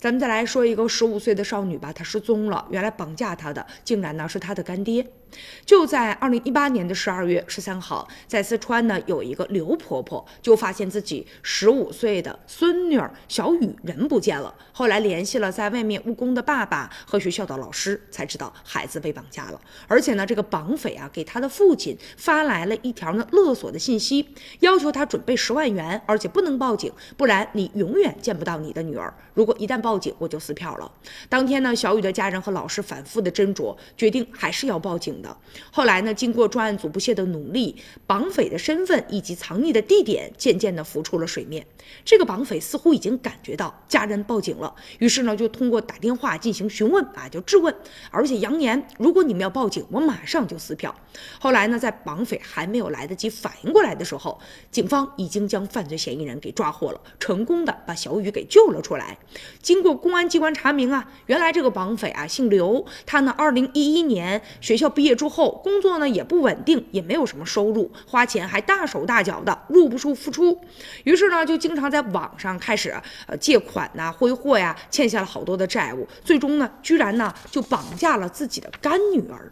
咱们再来说一个十五岁的少女吧，她失踪了。原来绑架她的竟然呢是她的干爹。就在二零一八年的十二月十三号，在四川呢有一个刘婆婆就发现自己十五岁的孙女儿小雨人不见了。后来联系了在外面务工的爸爸和学校的老师，才知道孩子被绑架了。而且呢，这个绑匪啊给他的父亲发来了一条呢勒索的信息，要求他准备十万元，而且不能报警，不然你永远见不到你的女儿。如果一旦报报警，我就撕票了。当天呢，小雨的家人和老师反复的斟酌，决定还是要报警的。后来呢，经过专案组不懈的努力，绑匪的身份以及藏匿的地点渐渐的浮出了水面。这个绑匪似乎已经感觉到家人报警了，于是呢，就通过打电话进行询问啊，就质问，而且扬言，如果你们要报警，我马上就撕票。后来呢，在绑匪还没有来得及反应过来的时候，警方已经将犯罪嫌疑人给抓获了，成功的把小雨给救了出来。经经过公安机关查明啊，原来这个绑匪啊姓刘，他呢二零一一年学校毕业之后，工作呢也不稳定，也没有什么收入，花钱还大手大脚的，入不出付出。于是呢，就经常在网上开始呃借款呐、挥霍呀，欠下了好多的债务，最终呢，居然呢就绑架了自己的干女儿。